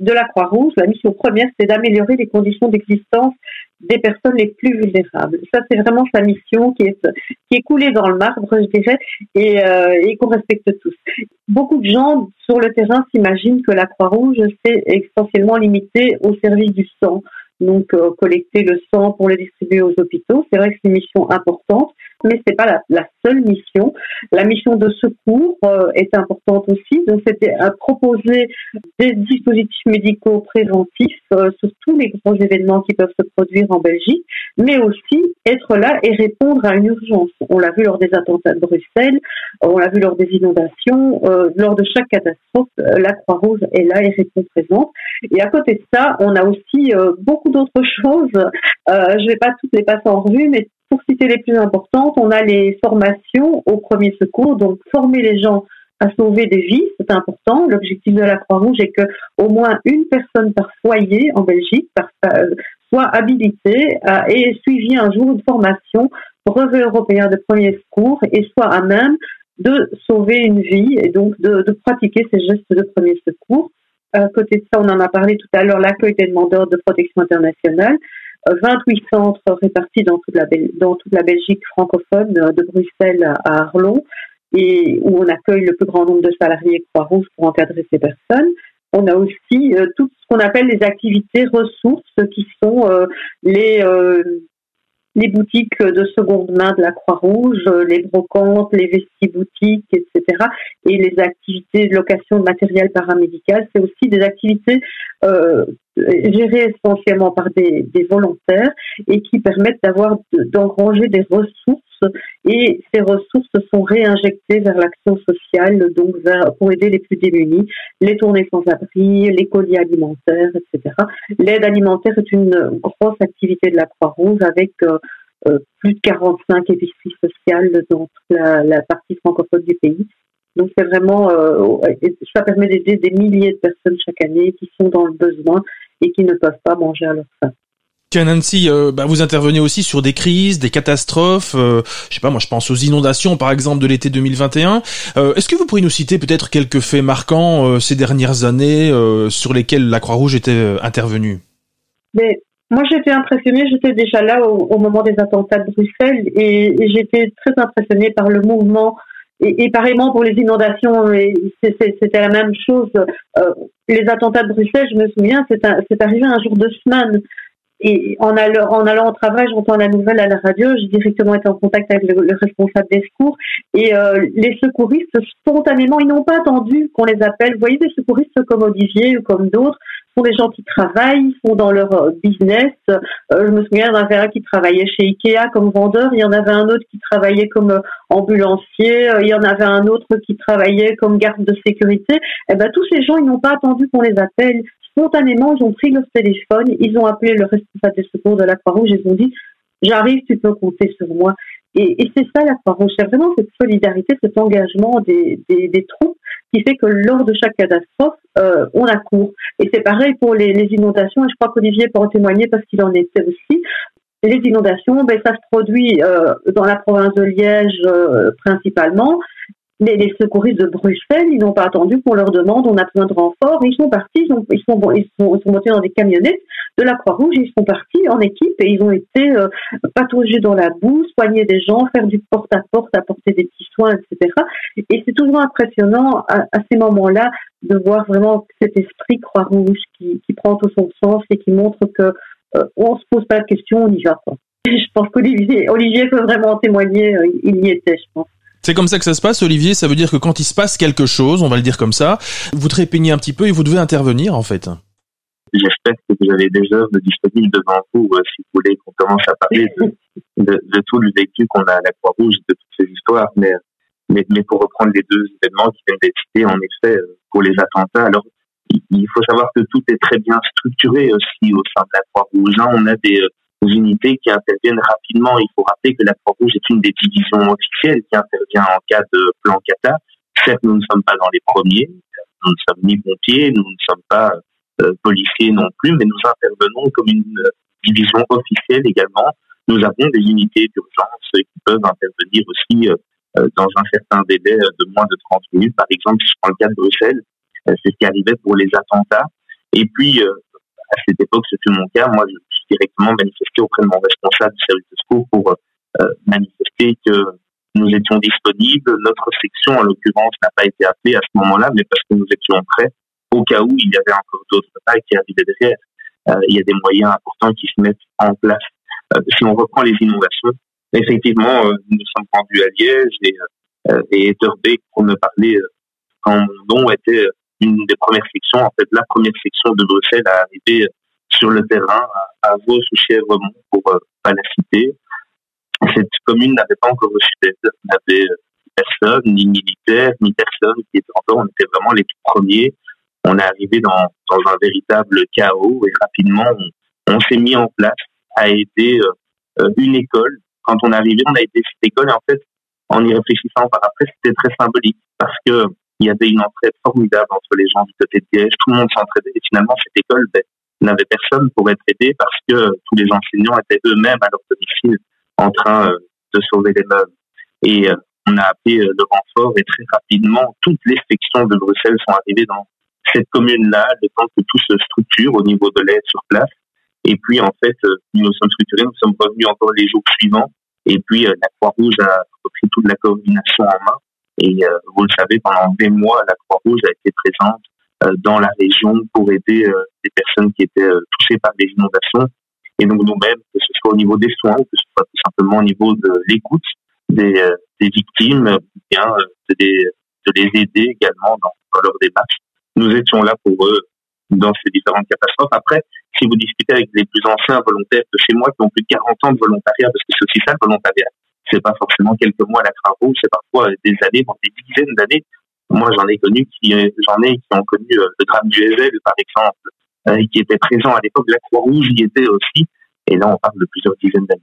de la Croix-Rouge, la mission première, c'est d'améliorer les conditions d'existence des personnes les plus vulnérables. Ça, c'est vraiment sa mission qui est, qui est coulée dans le marbre, je dirais, et, euh, et qu'on respecte tous. Beaucoup de gens sur le terrain s'imaginent que la Croix-Rouge, c'est essentiellement limité au service du sang. Donc, euh, collecter le sang pour le distribuer aux hôpitaux, c'est vrai que c'est une mission importante, mais c'est pas la, seule mission. La mission de secours euh, est importante aussi. Donc, c'était à proposer des dispositifs médicaux préventifs euh, sur tous les grands événements qui peuvent se produire en Belgique, mais aussi être là et répondre à une urgence. On l'a vu lors des attentats de Bruxelles, on l'a vu lors des inondations, euh, lors de chaque catastrophe, la Croix-Rouge est là et répond présente. Et à côté de ça, on a aussi beaucoup d'autres choses. Je ne vais pas toutes les passer en revue, mais pour citer les plus importantes, on a les formations au premier secours, donc former les gens à sauver des vies, c'est important. L'objectif de la Croix-Rouge est que au moins une personne par foyer en Belgique euh, soit habilitée à, et suivie un jour de formation brevet européen de premier secours et soit à même de sauver une vie et donc de, pratiquer ces gestes de premier secours. À côté de ça, on en a parlé tout à l'heure, l'accueil des demandeurs de protection internationale. 28 centres répartis dans toute la, Belgique francophone, de Bruxelles à Arlon, et où on accueille le plus grand nombre de salariés Croix-Rouge pour encadrer ces personnes. On a aussi tout ce qu'on appelle les activités ressources, qui sont les les boutiques de seconde main de la Croix-Rouge, les brocantes, les vestiboutiques, etc. Et les activités de location de matériel paramédical, c'est aussi des activités euh, gérées essentiellement par des, des, volontaires et qui permettent d'avoir d'engranger des ressources et ces ressources sont réinjectées vers l'action sociale, donc pour aider les plus démunis, les tournées sans abri, les colis alimentaires, etc. L'aide alimentaire est une grosse activité de la Croix-Rouge avec euh, euh, plus de 45 épiceries sociales dans toute la, la partie francophone du pays. Donc c'est vraiment, euh, ça permet d'aider des milliers de personnes chaque année qui sont dans le besoin et qui ne peuvent pas manger à leur faim. Nancy, euh, bah, vous intervenez aussi sur des crises, des catastrophes. Euh, je sais pas, moi je pense aux inondations par exemple de l'été 2021. Euh, Est-ce que vous pourriez nous citer peut-être quelques faits marquants euh, ces dernières années sur lesquels la Croix-Rouge était intervenue? Mais moi j'étais impressionnée, j'étais déjà là au, moment des attentats de Bruxelles et, et j'étais très impressionnée par le mouvement. Et, et pareillement pour les inondations, c'était la même chose. les attentats de Bruxelles, je me souviens, c'est arrivé un jour de semaine. Et en allant, en allant au travail, j'entends la nouvelle à la radio. J'ai directement été en contact avec le, le responsable des secours. Et euh, les secouristes, spontanément, ils n'ont pas attendu qu'on les appelle. Vous voyez, des secouristes comme Olivier ou comme d'autres sont des gens qui travaillent, sont dans leur euh, business. Euh, je me souviens, il y en avait un qui travaillait chez Ikea comme vendeur. Il y en avait un autre qui travaillait comme euh, ambulancier. Il y en avait un autre qui travaillait comme garde de sécurité. Eh ben, tous ces gens, ils n'ont pas attendu qu'on les appelle spontanément, ils ont pris leur téléphone, ils ont appelé le responsable des secours de la Croix-Rouge, ils ont dit J'arrive, tu peux compter sur moi. Et, et c'est ça la Croix-Rouge, c'est vraiment cette solidarité, cet engagement des, troupes qui fait que lors de chaque catastrophe, euh, on accourt. Et c'est pareil pour les, les inondations, et je crois qu'Olivier peut en témoigner parce qu'il en était aussi. Les inondations, ben, ça se produit euh, dans la province de Liège euh, principalement, les, les, secouristes de Bruxelles, ils n'ont pas attendu qu'on leur demande, on a besoin de renfort, ils sont partis, ils, ont, ils, sont, ils, sont, ils sont montés dans des camionnettes de la Croix-Rouge, ils sont partis en équipe et ils ont été euh, patauger dans la boue, soigner des gens, faire du porte-à-porte, apporter des petits soins, etc. Et c'est toujours impressionnant à, à ces moments-là de voir vraiment cet esprit Croix-Rouge qui, qui, prend tout son sens et qui montre que euh, on se pose pas de questions, on y va. Quoi. Je pense qu'Olivier Olivier peut vraiment en témoigner, euh, il y était, je pense. C'est comme ça que ça se passe, Olivier. Ça veut dire que quand il se passe quelque chose, on va le dire comme ça, vous trépignez un petit peu et vous devez intervenir, en fait. J'espère que vous avez des œuvres disponibles devant vous, euh, si vous voulez qu'on commence à parler de, de, de, tout le vécu qu'on a à la Croix-Rouge, de toutes ces histoires. Mais, mais, pour reprendre les deux événements qui viennent d'être cités, en effet, euh, pour les attentats, alors il faut savoir que tout est très bien structuré aussi au sein de la Croix-Rouge. Hein. On a des, euh, unités qui interviennent rapidement. Il faut rappeler que la Croix-Rouge est une des divisions officielles qui intervient en cas de plan cata. Certes, nous ne sommes pas dans les premiers, nous ne sommes ni pompiers, nous ne sommes pas euh, policiers non plus, mais nous intervenons comme une division officielle également. Nous avons des unités d'urgence qui peuvent intervenir aussi euh, dans un certain délai de moins de 30 minutes. Par exemple, si je prends le cas de Bruxelles, euh, c'est ce qui arrivait pour les attentats. Et puis, à cette époque, c'était mon cas. Moi, je directement manifesté auprès de mon responsable du service de secours pour euh, manifester que nous étions disponibles. Notre section, en l'occurrence, n'a pas été appelée à ce moment-là, mais parce que nous étions prêts au cas où il y avait encore d'autres attaques qui arrivaient derrière. Euh, il y a des moyens importants qui se mettent en place. Euh, si on reprend les inondations, effectivement, euh, nous sommes rendus à Liège et, euh, et Etterbeek, pour me parler quand mon nom était une des premières sections, en fait, la première section de Bruxelles à arriver sur le terrain à Vos ou Chèvremont, pour euh, pas la citer. Cette commune n'avait pas encore reçu d'aide, n'avait personne, ni militaire, ni personne qui était encore, on était vraiment les tout premiers. On est arrivé dans, dans un véritable chaos et rapidement, on, s'est mis en place à aider euh, une école. Quand on est arrivé, on a aidé cette école et en fait, en y réfléchissant par après, c'était très symbolique parce que il y avait une entraide formidable entre les gens du côté de Liège. Tout le monde s'entraidait et finalement, cette école ben, n'avait personne pour être aidé parce que tous les enseignants étaient eux-mêmes à leur domicile en train euh, de sauver les meubles. Et euh, on a appelé euh, le renfort et très rapidement, toutes les sections de Bruxelles sont arrivées dans cette commune-là, le temps que tout se structure au niveau de l'aide sur place. Et puis, en fait, nous nous sommes structurés, nous sommes revenus encore les jours suivants. Et puis, la Croix-Rouge a repris toute la coordination en main. Et vous le savez, pendant des mois, la Croix-Rouge a été présente dans la région pour aider euh, les personnes qui étaient euh, touchées par les inondations. Et donc, nous-mêmes, que ce soit au niveau des soins, que ce soit tout simplement au niveau de l'écoute des, euh, des victimes, bien euh, de les, de les aider également dans, dans leur démarche. Nous étions là pour eux dans ces différentes catastrophes. Après, si vous discutez avec les plus anciens volontaires de chez moi qui ont plus de 40 ans de volontariat, parce que c'est aussi ça le volontariat, c'est pas forcément quelques mois à la Croix-Rouge, c'est parfois des années, voire des dizaines d'années. Moi, j'en ai connu qui, euh, j'en ai qui ont connu euh, le drame du Havel, par exemple, euh, qui était présent à l'époque. La Croix-Rouge y était aussi. Et là, on parle de plusieurs dizaines d'années.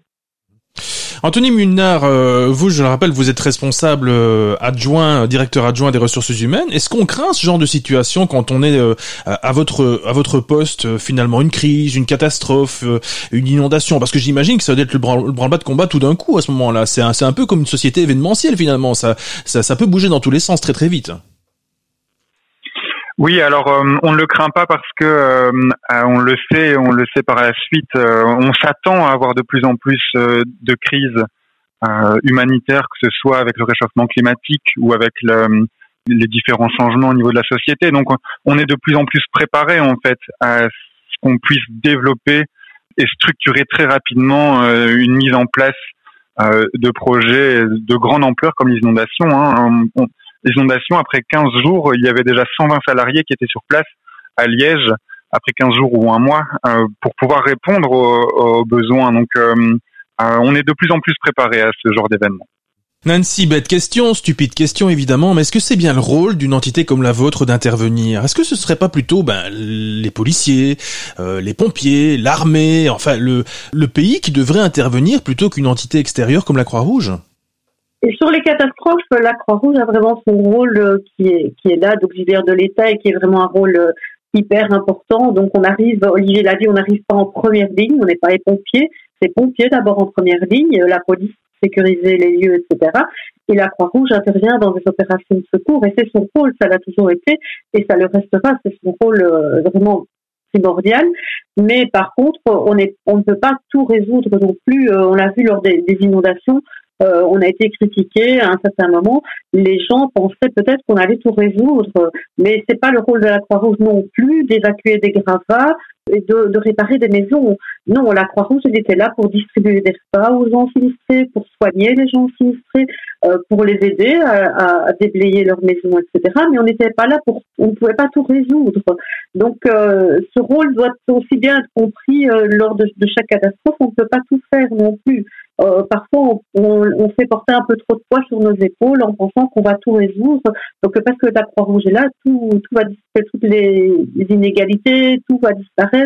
Anthony Munard, euh, vous, je le rappelle, vous êtes responsable euh, adjoint, euh, directeur adjoint des ressources humaines. Est-ce qu'on craint ce genre de situation quand on est euh, à votre à votre poste euh, finalement une crise, une catastrophe, euh, une inondation? Parce que j'imagine que ça doit être le, branle- le branle-bas de combat tout d'un coup à ce moment-là. C'est un, c'est un peu comme une société événementielle finalement. Ça, ça ça peut bouger dans tous les sens très très vite. Oui, alors euh, on ne le craint pas parce que euh, euh, on le sait, on le sait par la suite. euh, on s'attend à avoir de plus en plus euh, de crises euh, humanitaires, que ce soit avec le réchauffement climatique ou avec le- les différents changements au niveau de la société. Donc on- est de plus en plus préparé en fait à ce qu'on puisse développer et structurer très rapidement une mise en place de projets de grande ampleur comme les inondations. Hein. Inondations, après 15 jours, il y avait déjà 120 salariés qui étaient sur place à Liège, après 15 jours ou un mois, euh, pour pouvoir répondre aux, besoins. Donc, euh, euh, on est de plus en plus préparé à ce genre d'événement. Nancy, bête question, stupide question évidemment, mais est-ce que c'est bien le rôle d'une entité comme la vôtre d'intervenir? Est-ce que ce serait pas plutôt ben, les policiers, les pompiers, l'armée, enfin le pays qui devrait intervenir plutôt qu'une entité extérieure comme la Croix-Rouge? Et sur les catastrophes, la Croix-Rouge a vraiment son rôle euh, qui est, qui est là, d'auxiliaire de l'État et qui est vraiment un rôle euh, hyper important. Donc on arrive, Olivier l'a dit, on n'arrive pas en première ligne, on n'est pas les pompiers, c'est pompiers d'abord en première ligne, euh, la police sécuriser les lieux, etc. Et la Croix-Rouge intervient dans des opérations de secours et c'est son rôle, ça l'a toujours été et ça le restera, c'est son rôle vraiment primordial. Mais par contre, on, est, on ne peut pas tout résoudre non plus. On l'a vu lors des inondations, euh, on a été critiqué à un certain moment. Les gens pensaient peut-être qu'on allait tout résoudre, mais c'est pas le rôle de la Croix-Rouge non plus d'évacuer des gravats de, réparer des maisons. Non, la Croix-Rouge, elle était là pour distribuer des repas aux gens sinistrés, pour soigner les gens sinistrés, euh, pour les aider à, déblayer leur maison, etc. Mais on n'était pas là pour, on ne pouvait pas tout résoudre. Donc, euh, ce rôle doit aussi bien être compris euh, lors de, chaque catastrophe. On ne peut pas tout faire non plus. Parfois, on, fait porter un peu trop de poids sur nos épaules en pensant qu'on va tout résoudre. Donc, parce que la Croix-Rouge est là, tout, tout va disparaître, toutes les, inégalités, tout va disparaître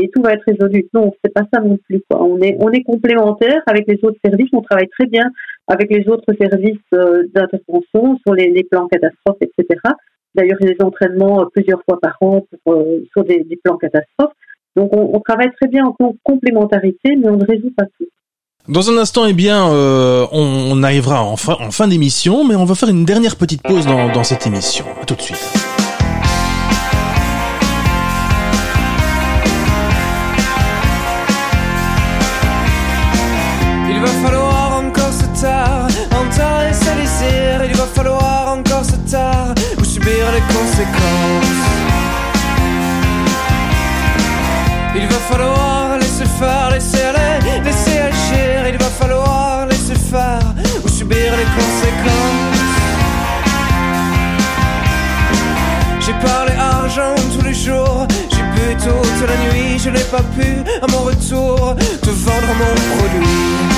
et tout va être résolu. Non, c'est pas ça non plus. On est, on est complémentaires avec les autres services. On travaille très bien avec les autres services euh, d'intervention sur les, plans catastrophes, etc. D'ailleurs, a des entraînements plusieurs fois par an euh, sur des, plans catastrophes. Donc, on, travaille très bien en complémentarité, mais on ne résout pas tout. Dans un instant, eh bien, euh, on, arrivera en fin, en fin d'émission, mais on va faire une dernière petite pause dans, dans cette émission. À tout de suite. Il va falloir laisser faire, laisser aller, laisser agir. Il va falloir laisser faire ou subir les conséquences. J'ai parlé argent tous les jours, j'ai bu toute la nuit, je n'ai pas pu à mon retour te vendre mon produit.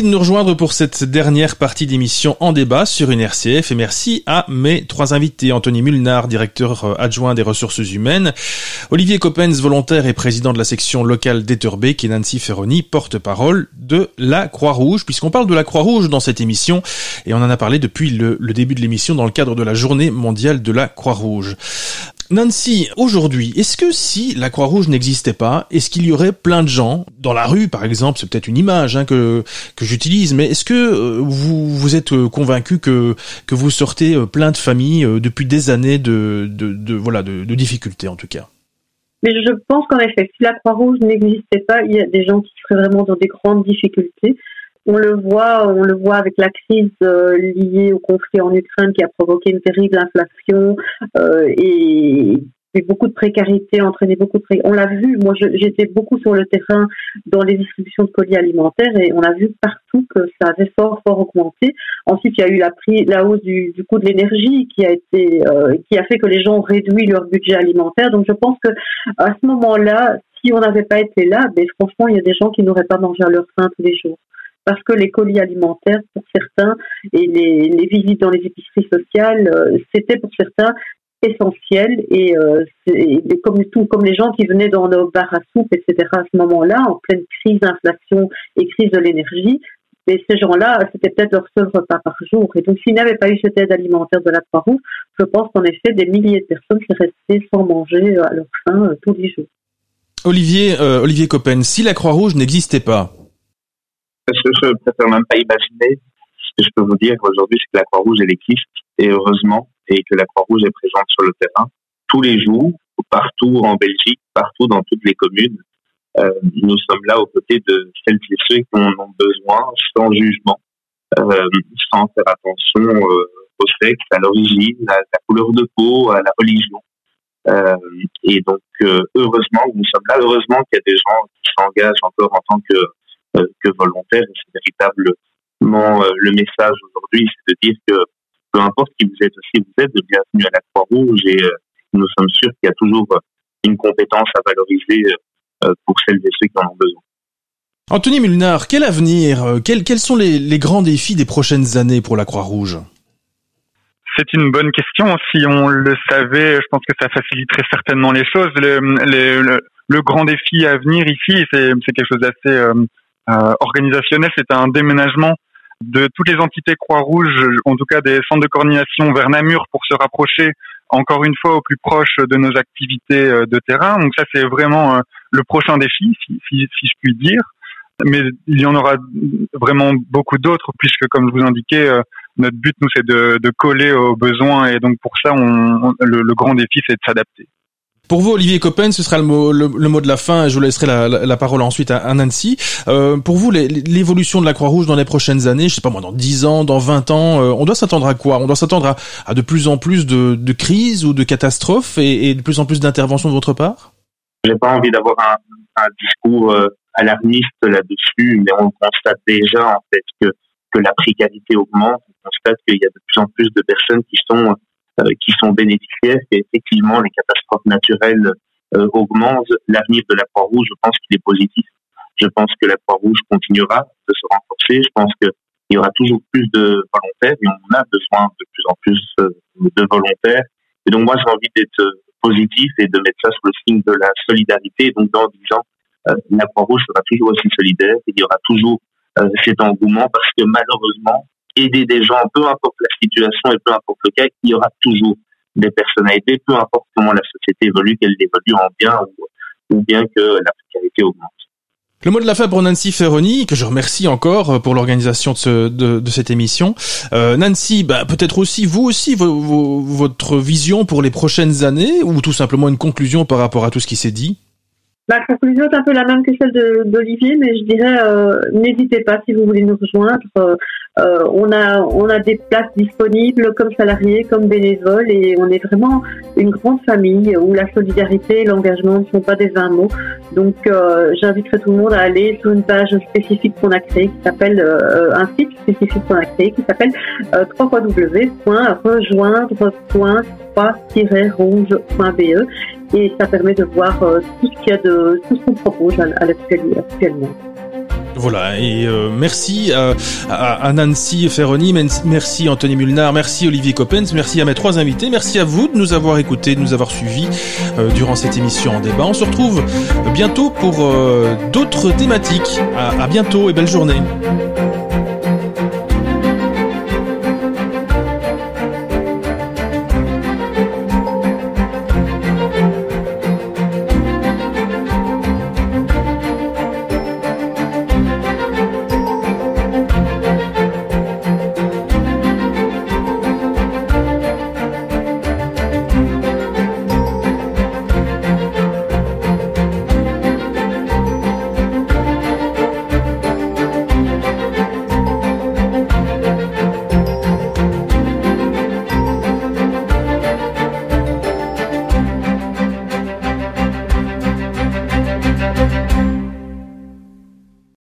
De nous rejoindre pour cette dernière partie d'émission en débat sur une RCF et merci à mes trois invités. Anthony Mulnard, directeur euh, adjoint des ressources humaines, Olivier Coppens, volontaire et président de la section locale d'Etterbeek et Nancy Ferroni, porte-parole de la Croix-Rouge, puisqu'on parle de la Croix-Rouge dans cette émission et on en a parlé depuis le début de l'émission dans le cadre de la journée mondiale de la Croix-Rouge. Nancy, aujourd'hui, est-ce que si la Croix-Rouge n'existait pas, est-ce qu'il y aurait plein de gens dans la rue, par exemple, c'est peut-être une image hein, que que j'utilise, mais est-ce que euh, vous vous êtes euh, convaincu que que vous sortez euh, plein de familles depuis des années de de, de voilà de, de difficultés en tout cas? Mais je pense qu'en effet, si la Croix-Rouge n'existait pas, il y a des gens qui seraient vraiment dans des grandes difficultés. On le voit, on le voit avec la crise euh, liée au conflit en Ukraine qui a provoqué une terrible inflation euh, et, beaucoup de précarité, entraîné beaucoup de pré... On l'a vu, moi j'étais beaucoup sur le terrain dans les distributions de colis alimentaires et on a vu partout que ça avait fort fort augmenté. Ensuite, il y a eu la, prix, la hausse du, du coût de l'énergie qui a été, euh, qui a fait que les gens ont réduit leur budget alimentaire. Donc je pense que à ce moment-là, si on n'avait pas été là, ben, franchement, il y a des gens qui n'auraient pas mangé à leur faim tous les jours. Parce que les colis alimentaires, pour certains, et les, visites dans les épiceries sociales, euh, c'était pour certains essentiel. Et, euh, comme les gens qui venaient dans nos bars à soupe, etc. à ce moment-là, en pleine crise d'inflation et crise de l'énergie, ces gens-là, c'était peut-être leur seul repas par jour. Et donc, s'il n'avait pas eu cette aide alimentaire de la Croix-Rouge, je pense qu'en effet, des milliers de personnes seraient restées sans manger à leur faim euh, tous les jours. Olivier euh, Olivier Coppen, si la Croix-Rouge n'existait pas, Je, je préfère même pas imaginer. Ce que je peux vous dire aujourd'hui, c'est que la Croix-Rouge, elle existe, et heureusement, et que la Croix-Rouge est présente sur le terrain tous les jours, partout en Belgique, partout dans toutes les communes. Euh, nous sommes là aux côtés de celles et ceux qui en ont besoin, sans jugement, euh, sans faire attention euh, au sexe, à l'origine, à la couleur de peau, à la religion. Et donc, heureusement, nous sommes là. Heureusement qu'il y a des gens qui s'engagent encore en tant que que volontaire. C'est véritablement euh, le message aujourd'hui, c'est de dire que peu importe qui vous êtes aussi, vous êtes de bienvenue à la Croix-Rouge et euh, nous sommes sûrs qu'il y a toujours euh, une compétence à valoriser euh, pour celles et ceux qui en ont besoin. Anthony Mulnard, quel avenir euh, quels, quels sont les, les grands défis des prochaines années pour la Croix-Rouge? C'est une bonne question. Si on le savait, je pense que ça faciliterait certainement les choses. Le, le, le, le grand défi à venir ici, c'est quelque chose d'assez euh, euh, organisationnel. C'est un déménagement de toutes les entités Croix-Rouge, en tout cas des centres de coordination vers Namur pour se rapprocher encore une fois au plus proche de nos activités euh, de terrain. Donc ça, c'est vraiment euh, le prochain défi, si, si, si je puis dire. Mais il y en aura vraiment beaucoup d'autres, puisque comme je vous indiquais, euh, notre but, nous, c'est de, coller aux besoins. Et donc pour ça, le grand défi, c'est de s'adapter. Pour vous, Olivier Coppen, ce sera le mot, le, le mot de la fin. Je vous laisserai la, la, la parole ensuite à, à Nancy. Euh, pour vous, l'évolution de la Croix-Rouge dans les prochaines années, je sais pas moi, dans 10 ans, dans 20 ans, euh, on doit s'attendre à quoi? On doit s'attendre à, à de plus en plus de, de crises ou de catastrophes et, et de plus en plus d'interventions de votre part? J'ai pas envie d'avoir un, un discours euh, alarmiste là-dessus, mais on constate déjà en fait que que la précarité augmente. On constate qu'il y a de plus en plus de personnes qui sont qui sont bénéficiaires. Et effectivement, les catastrophes naturelles euh, augmentent. L'avenir de la Croix-Rouge, je pense qu'il est positif. Je pense que la Croix-Rouge continuera de se renforcer. Je pense qu'il y aura toujours plus de volontaires et on a besoin de plus en plus euh, de volontaires. Et donc moi, j'ai envie d'être euh, positif et de mettre ça sous le signe de la solidarité. Donc dans 10 ans, euh, la Croix-Rouge sera toujours aussi solidaire il y aura toujours euh, cet engouement parce que malheureusement, aider des gens, peu importe la situation et peu importe le cas, il y aura toujours des aider, peu importe comment la société évolue, qu'elle évolue en bien ou, bien que la précarité augmente. Le mot de la fin pour Nancy Ferroni, que je remercie encore euh, pour l'organisation de, ce- de, de cette émission. Euh, Nancy, bah, peut-être aussi, vous aussi, vo- vo- votre vision pour les prochaines années, ou tout simplement une conclusion par rapport à tout ce qui s'est dit? Ma conclusion est un peu la même que celle d'Olivier, mais je dirais euh, n'hésitez pas si vous voulez nous rejoindre. Euh, euh, on a on a des places disponibles comme salariés, comme bénévoles, et on est vraiment une grande famille où la solidarité et l'engagement ne sont pas des vains mots. Donc euh, j'inviterai tout le monde à aller sur une page spécifique qu'on a créée qui s'appelle euh, un site spécifique qu'on a créé qui s'appelle euh, www.rejoindre.3-rouge.be et ça permet de voir euh, tout ce qu'il y a de tout ce qu'on propose à, actuellement. Voilà, et euh, merci à, Nancy Ferroni, merci Anthony Mulnard, merci Olivier Coppens, merci à mes trois invités, merci à vous de nous avoir écoutés, de nous avoir suivis euh, durant cette émission en débat. On se retrouve bientôt pour d'autres thématiques. À bientôt et belle journée.